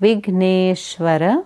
Vigneshvara